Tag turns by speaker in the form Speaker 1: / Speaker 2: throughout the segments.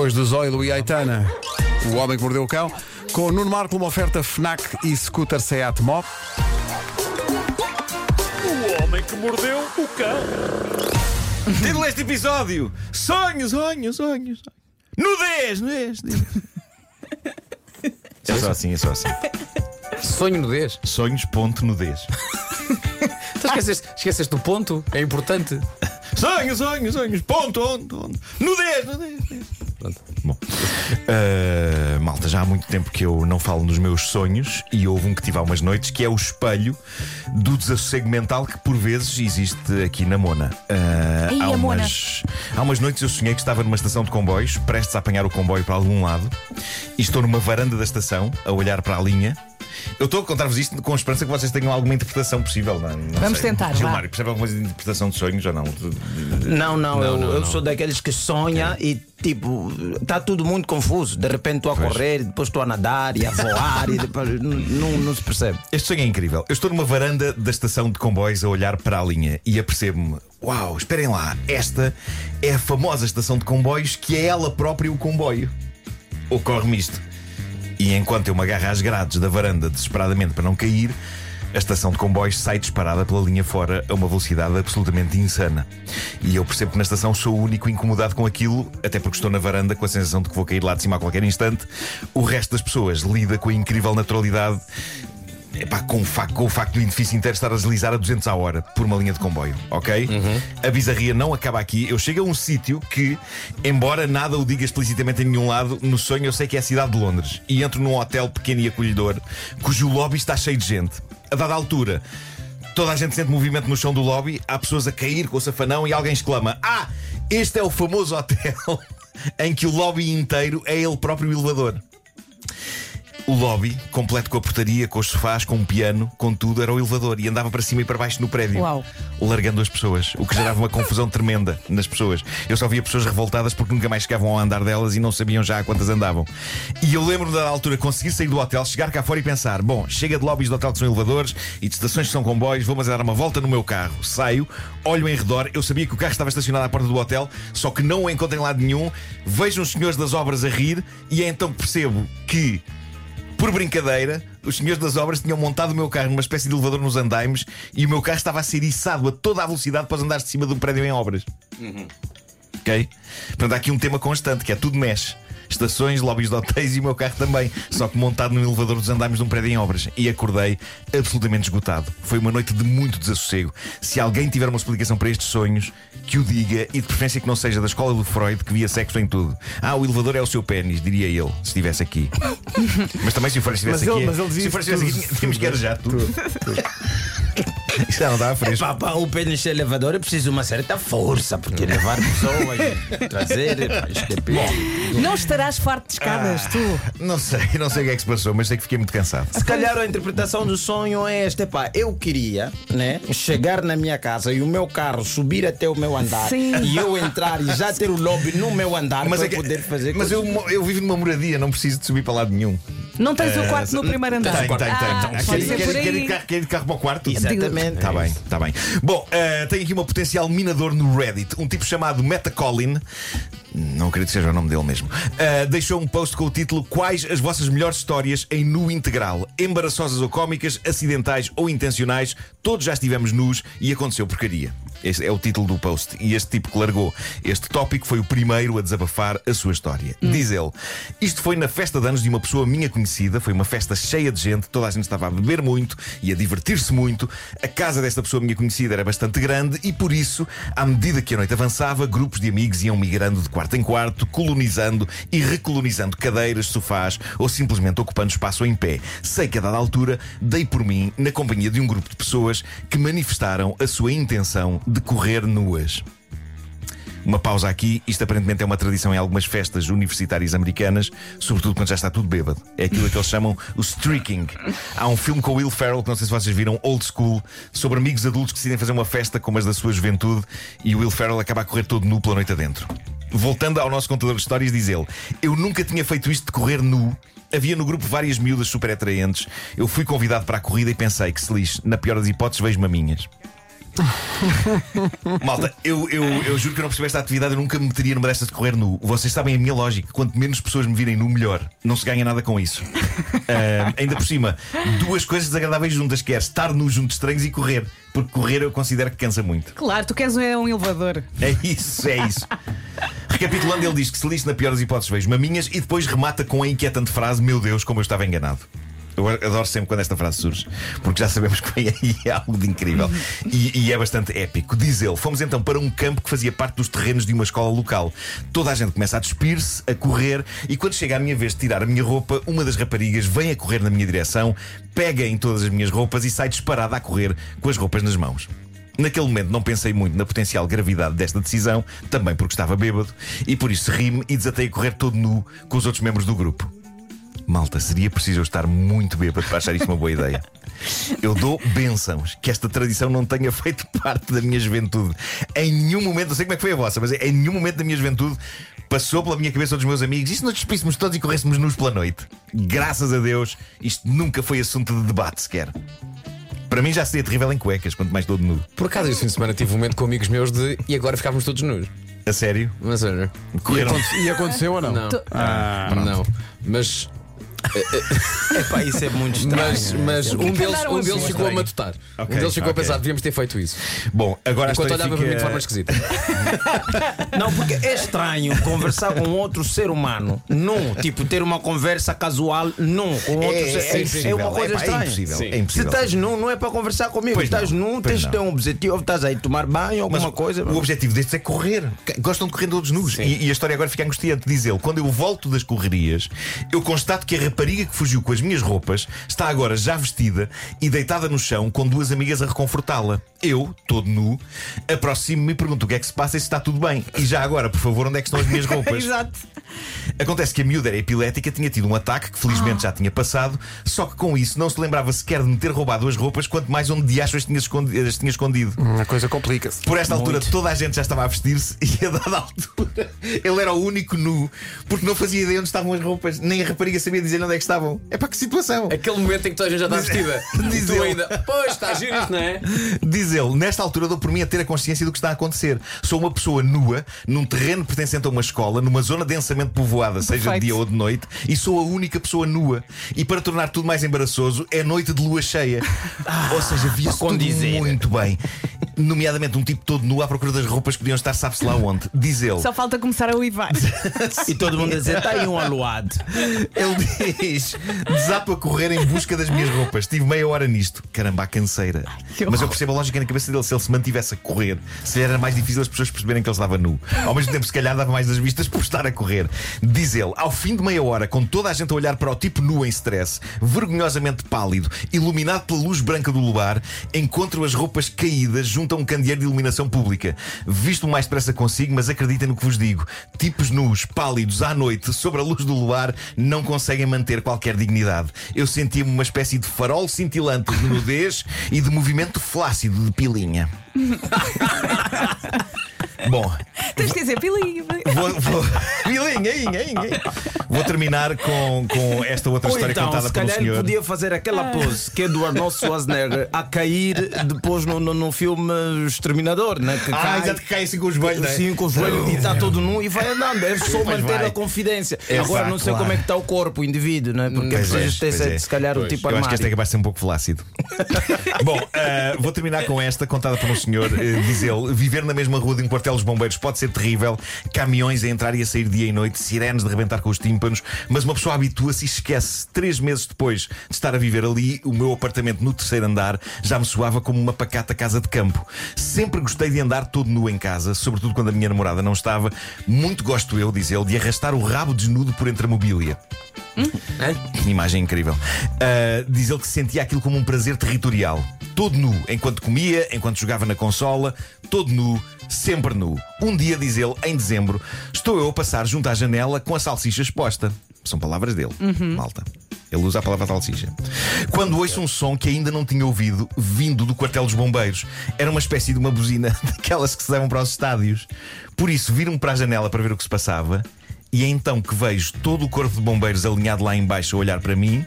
Speaker 1: Depois do Zoilo e Aitana, o homem que mordeu o cão, com Nuno Marco, uma oferta Fnac e scooter Seat Mó.
Speaker 2: O homem que mordeu o cão.
Speaker 3: Título deste episódio: Sonhos, sonhos, sonhos. Nudez, nudez. nudez. É só assim, é só assim.
Speaker 4: Sonho nudez.
Speaker 3: Sonhos, ponto, nudez.
Speaker 4: Tu esqueceste, esqueceste do ponto? É importante.
Speaker 3: Sonhos, sonhos, sonhos. Ponto, onde, onde. Nudez, nudez. nudez.
Speaker 4: Pronto.
Speaker 3: Bom, ah, malta, já há muito tempo que eu não falo nos meus sonhos e houve um que tive há umas noites que é o espelho do desassossego mental que por vezes existe aqui na Mona. Ah,
Speaker 5: Ei,
Speaker 3: há,
Speaker 5: a Mona.
Speaker 3: umas, há umas noites eu sonhei que estava numa estação de comboios, prestes a apanhar o comboio para algum lado, e estou numa varanda da estação a olhar para a linha. Eu estou a contar-vos isto com a esperança que vocês tenham alguma interpretação possível. Não, não
Speaker 5: Vamos
Speaker 3: sei.
Speaker 5: tentar, vá.
Speaker 3: Gilmário, percebe alguma coisa de interpretação de sonhos ou não?
Speaker 6: Não, não, eu,
Speaker 4: não,
Speaker 6: eu
Speaker 4: não.
Speaker 6: sou daqueles que sonha e tipo, está tudo muito confuso. De repente estou a
Speaker 3: Pois.
Speaker 6: correr, depois estou a nadar e a voar e depois não, não se percebe.
Speaker 3: Este sonho é incrível. Eu estou numa varanda da estação de comboios a olhar para a linha e apercebo-me: Uau, esperem lá, esta é a famosa estação de comboios que é ela própria o comboio. Ocorre-me isto. E enquanto eu me agarro às grades da varanda desesperadamente para não cair, a estação de comboios sai disparada pela linha fora a uma velocidade absolutamente insana. E eu percebo que na estação sou o único incomodado com aquilo, até porque estou na varanda com a sensação de que vou cair lá de cima a qualquer instante. O resto das pessoas lida com a incrível naturalidade Epá, com, o facto, com o facto do edifício inteiro estar a deslizar a 200 a hora por uma linha de comboio, ok? A bizarria não acaba aqui. Eu chego a um sítio que, embora nada o diga explicitamente em nenhum lado, no sonho eu sei que é a cidade de Londres. E entro num hotel pequeno e acolhedor, cujo lobby está cheio de gente. A dada altura. Toda a gente sente movimento no chão do lobby, há pessoas a cair com o safanão e alguém exclama: Ah, este é o famoso hotel em que o lobby inteiro é ele próprio elevador. O lobby, completo com a portaria, com os sofás, com um piano, com tudo, era o elevador e andava para cima e para baixo no prédio,
Speaker 5: Uau.
Speaker 3: largando as pessoas, o que gerava uma confusão tremenda nas pessoas. Eu só via pessoas revoltadas porque nunca mais chegavam ao andar delas e não sabiam já a quantas andavam. E eu lembro-me da altura conseguir sair do hotel, chegar cá fora e pensar: bom, chega de lobbies do hotel que são elevadores e de estações que são comboios, vou mas dar uma volta no meu carro. Saio, olho em redor, eu sabia que o carro estava estacionado à porta do hotel, só que não o encontro em lado nenhum. Vejo os senhores das obras a rir e é então que percebo que por brincadeira, os senhores das obras tinham montado o meu carro numa espécie de elevador nos andaimes e o meu carro estava a ser içado a toda a velocidade para os andares de cima de um prédio em obras. Ok? Portanto, há aqui um tema constante que é tudo mexe. Estações, lobbies de hotéis e o meu carro também. Só que montado num elevador dos andaimes de um prédio em obras. E acordei absolutamente esgotado. Foi uma noite de muito desassossego. Se alguém tiver uma explicação para estes sonhos, que o diga e de preferência que não seja da escola do Freud, que via sexo em tudo. Ah, o elevador é o seu pênis, diria ele, se estivesse aqui. Mas também se o Freud estivesse
Speaker 1: Mas ele-
Speaker 3: aqui.
Speaker 1: mas ele
Speaker 3: se o Freud estivesse
Speaker 1: tudo,
Speaker 3: aqui, tínhamos que arejar tudo. Isto não dá fresco.
Speaker 6: Para o pênis ser elevador é preciso uma certa força, porque levar pessoas, trazer. pá, isto é bom.
Speaker 5: Não estarás farto de escadas, tu.
Speaker 3: Não sei, não sei o que é que se passou, mas sei que fiquei muito cansado.
Speaker 6: Se calhar a interpretação do sonho é esta, pá, eu queria, né, chegar na minha casa e o meu carro subir até o meu andar
Speaker 5: Sim.
Speaker 6: e eu entrar e já ter o lobby no meu andar para
Speaker 3: é que-
Speaker 6: poder fazer
Speaker 3: mas eu, eu vivo numa moradia, não preciso de subir para lado nenhum.
Speaker 5: Não tens o quarto no primeiro andar.
Speaker 3: Tem, tem, tem.
Speaker 5: Ah, pode ser por
Speaker 3: ir
Speaker 5: aí.
Speaker 3: de carro- Quer ir de carro para o quarto?
Speaker 6: Exatamente.
Speaker 3: Está bem, está bem. Bom, eh, tenho aqui uma potencial minador no Reddit, um tipo chamado Metacolin. Não acredito que seja o nome dele mesmo. Eh, deixou um post com o título Quais as vossas melhores histórias em nu integral? Embaraçosas ou cómicas, acidentais ou intencionais, todos já estivemos nus e aconteceu porcaria. Esse é o título do post. E este tipo que largou este tópico foi o primeiro a desabafar a sua história. Diz ele: Isto foi na festa de anos de uma pessoa minha conhecida, foi uma festa cheia de gente, toda a gente estava a beber muito e a divertir-se muito. A casa desta pessoa minha conhecida era bastante grande e por isso, à medida que a noite avançava, grupos de amigos iam migrando de quarto em quarto, colonizando e recolonizando cadeiras, sofás ou simplesmente ocupando espaço em pé. Sei que a dada altura dei por mim na companhia de um grupo de pessoas que manifestaram a sua intenção de correr nuas. Uma pausa aqui, isto aparentemente é uma tradição em algumas festas universitárias americanas, sobretudo quando já está tudo bêbado. É aquilo que eles chamam o streaking. Há um filme com Will Ferrell, que não sei se vocês viram, Old School, sobre amigos adultos que decidem fazer uma festa como as da sua juventude e o Will Ferrell acaba a correr todo nu pela noite adentro. Voltando ao nosso contador de histórias, diz ele: Eu nunca tinha feito isto de correr nu. Havia no grupo várias miúdas super atraentes. Eu fui convidado para a corrida e pensei que se lixe, na pior das hipóteses, vejo maminhas. Malta, eu, eu, eu juro que eu não percebi esta atividade, eu nunca me meteria numa destas de correr nu. Vocês sabem a minha lógica. Quanto menos pessoas me virem nu, melhor. Não se ganha nada com isso. Ah, ainda por cima, duas coisas desagradáveis juntas, que é estar nu junto de estranhos e correr. Porque correr eu considero que cansa muito.
Speaker 5: Claro, tu queres um, um elevador.
Speaker 3: É isso, é isso. Recapitulando, ele diz que se lixe na pior das hipóteses vejo maminhas e depois remata com a inquietante frase: Meu Deus, como eu estava enganado. Eu adoro sempre quando esta frase surge, porque já sabemos que vem aí algo de incrível. E, e é bastante épico. Diz ele: Fomos então para um campo que fazia parte dos terrenos de uma escola local. Toda a gente começa a despir-se, a correr, e quando chega a minha vez de tirar a minha roupa, uma das raparigas vem a correr na minha direção, pega em todas as minhas roupas e sai disparada a correr com as roupas nas mãos. Naquele momento não pensei muito na potencial gravidade desta decisão, também porque estava bêbado, e por isso ri-me e desatei a correr todo nu com os outros membros do grupo. Malta, seria preciso eu estar muito bêbado para achar isto uma boa ideia. Eu dou bênçãos que esta tradição não tenha feito parte da minha juventude. Em nenhum momento, não sei como é que foi a vossa, mas em nenhum momento da minha juventude passou pela minha cabeça dos meus amigos. E se nos despíssemos todos e corrêssemos nus pela noite? Graças a Deus, isto nunca foi assunto de debate sequer. Para mim já seria terrível em cuecas, quanto mais todo nudo.
Speaker 4: Por acaso, esse fim de semana tive um momento com amigos meus de e agora ficávamos todos nus.
Speaker 3: A sério?
Speaker 4: Mas olha.
Speaker 1: E,
Speaker 3: Correram.
Speaker 1: aconte- e aconteceu ou não?
Speaker 4: Não.
Speaker 1: Ah,
Speaker 4: não. Mas,
Speaker 6: Epá, isso é muito estranho.
Speaker 4: mas, mas um deles, um deles ficou a matutar. Um deles ficou a pensar, devíamos ter feito isso.
Speaker 3: Bom, agora
Speaker 4: Enquanto olhava para mim de forma esquisita.
Speaker 6: Não, porque é estranho conversar com outro ser humano num, tipo, ter uma conversa casual num com outro
Speaker 3: É,
Speaker 6: ser
Speaker 3: é,
Speaker 6: é, uma coisa
Speaker 3: É, pá, é
Speaker 6: estranha.
Speaker 3: impossível. É
Speaker 6: Se
Speaker 3: impossível.
Speaker 6: estás nu, não é para conversar comigo.
Speaker 3: Pois
Speaker 6: estás
Speaker 3: não,
Speaker 6: nu, tens de ter
Speaker 3: não.
Speaker 6: um objetivo, estás aí tomar banho,
Speaker 3: Mas
Speaker 6: alguma coisa.
Speaker 3: o objetivo destes é correr. Gostam de correr todos nus. E, e a história agora fica angustiante. Diz ele: quando eu volto das correrias, eu constato que a rapariga que fugiu com as minhas roupas está agora já vestida e deitada no chão com duas amigas a reconfortá-la. Eu, todo nu, aproximo-me e pergunto o que é que se passa e se está tudo bem. E já agora, por favor, onde é que estão as minhas roupas?
Speaker 5: Exato.
Speaker 3: Acontece que a miúda era epilética, tinha tido um ataque que felizmente já tinha passado, só que com isso não se lembrava sequer de me ter roubado as roupas, quanto mais onde de acho as tinha escondi- as tinha escondido.
Speaker 1: a coisa complica-se.
Speaker 3: Por esta altura, toda a gente já estava a vestir-se e a dada altura ele era o único nu, porque não fazia ideia onde estavam as roupas, nem a rapariga sabia dizer onde é que estavam. É para que situação?
Speaker 4: Aquele momento em que toda a gente já está vestida.
Speaker 3: Diz
Speaker 4: tu
Speaker 3: ele.
Speaker 4: ainda. Pois, está giro isto, não é?
Speaker 3: Diz ele, nesta altura dou por mim a ter a consciência do que está a acontecer. Sou uma pessoa nua, num terreno pertencente a uma escola, numa zona densamente povoada, seja de
Speaker 5: Perfeito.
Speaker 3: dia ou de noite, e sou a única pessoa nua. E para tornar tudo mais embaraçoso, é noite de lua cheia. ou seja, via-se tudo muito bem. Nomeadamente um tipo todo nu à procura das roupas que podiam estar, sabe-se lá onde. Diz ele.
Speaker 5: Só falta começar a uivar.
Speaker 6: E todo mundo a dizer, está aí um aluado.
Speaker 3: Ele diz: desato a correr em busca das minhas roupas. Tive meia hora nisto. Caramba, a canseira.
Speaker 5: que
Speaker 3: Mas eu percebo a lógica na cabeça dele. Se ele se mantivesse a correr, se era mais difícil as pessoas perceberem que ele estava nu. Ao mesmo tempo, se calhar dava mais das vistas por estar a correr. Diz ele: ao fim de meia hora, com toda a gente a olhar para o tipo nu em stress, vergonhosamente pálido, iluminado pela luz branca do luar, encontro as roupas caídas junto a um candeeiro de iluminação pública. Visto o mais depressa consigo, mas acreditem no que vos digo: tipos nus, pálidos, à noite, sobre a luz do luar, não conseguem manter qualquer dignidade. Eu sentia-me uma espécie de farol cintilante de nudez e de movimento flácido de pilinha. Bom,
Speaker 5: Tens que dizer pilinho.
Speaker 3: vou, vou... pilinha, inha, inha. Vou terminar com, com esta outra
Speaker 6: Ou
Speaker 3: história
Speaker 6: então,
Speaker 3: contada
Speaker 6: se
Speaker 3: pelo
Speaker 6: calhar ele
Speaker 3: senhor.
Speaker 6: podia fazer aquela pose que é do Arnold Schwarzenegger a cair depois no, no, no filme Exterminador, né? que
Speaker 3: Ah,
Speaker 6: cai,
Speaker 3: exato, que cai assim com os joelhos, né?
Speaker 6: Sim, com os joelhos e está todo nu e vai andando. É só manter
Speaker 3: vai.
Speaker 6: a confidência.
Speaker 3: É
Speaker 6: Agora não sei
Speaker 3: claro.
Speaker 6: como é que está o corpo, o indivíduo, né? porque é
Speaker 3: Pois é,
Speaker 6: preciso ter
Speaker 3: é.
Speaker 6: se calhar o
Speaker 4: Pois.
Speaker 6: tipo
Speaker 3: Eu acho que este é
Speaker 6: armário.
Speaker 3: capaz de ser um pouco flácido. Bom, ah, vou terminar com esta, contada por um senhor. eh, diz ele: Viver na mesma rua de um quartel dos bombeiros pode ser terrível. Caminhões a entrar e a sair dia e noite, sirenes de rebentar com os tímpanos, mas uma pessoa habitua-se e esquece. Três meses depois de estar a viver ali, o meu apartamento no terceiro andar já me soava como uma pacata casa de campo. Sempre gostei de andar todo nu em casa, sobretudo quando a minha namorada não estava. Muito gosto eu, diz ele, de arrastar o rabo desnudo por entre a mobília. Imagem incrível. Ah, diz ele que sentia aquilo como um prazer territorial. Todo nu, enquanto comia, enquanto jogava na consola, todo nu, sempre nu. Um dia, diz ele, em dezembro, estou eu a passar junto à janela com a salsicha exposta. São palavras dele, malta. Ele usa a palavra salsicha. Quando ouço um som que ainda não tinha ouvido, vindo do quartel dos bombeiros, era uma espécie de uma buzina daquelas que se levam para os estádios. Por isso, viro-me para a janela para ver o que se passava, e é então que vejo todo o corpo de bombeiros alinhado lá embaixo a olhar para mim,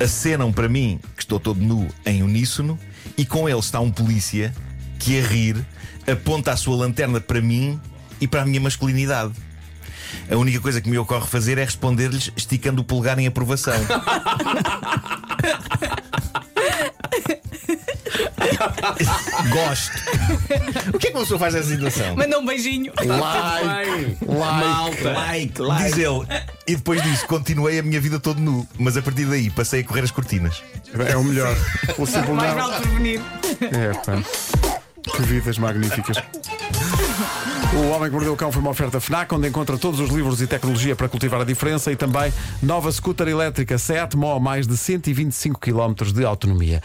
Speaker 3: acenam para mim que estou todo nu em uníssono, e com ele está um polícia que a rir aponta a sua lanterna para mim e para a minha masculinidade. A única coisa que me ocorre fazer é responder-lhes esticando o polegar em aprovação. Gosto. O que é que uma pessoa faz nessa situação?
Speaker 5: Manda um beijinho.
Speaker 1: Like,
Speaker 4: Malta.
Speaker 6: Like, like.
Speaker 3: Diz ele. E depois disso, continuei a minha vida todo nu. Mas a partir daí passei a correr as cortinas.
Speaker 1: É o melhor. O simples
Speaker 5: Mais vale prevenir.
Speaker 1: É, pá. Que vidas magníficas. O Homem que Mordeu o Cão foi uma oferta FNAC, onde encontra todos os livros e tecnologia para cultivar a diferença e também nova scooter elétrica Seat Mó, mais de 125 km de autonomia.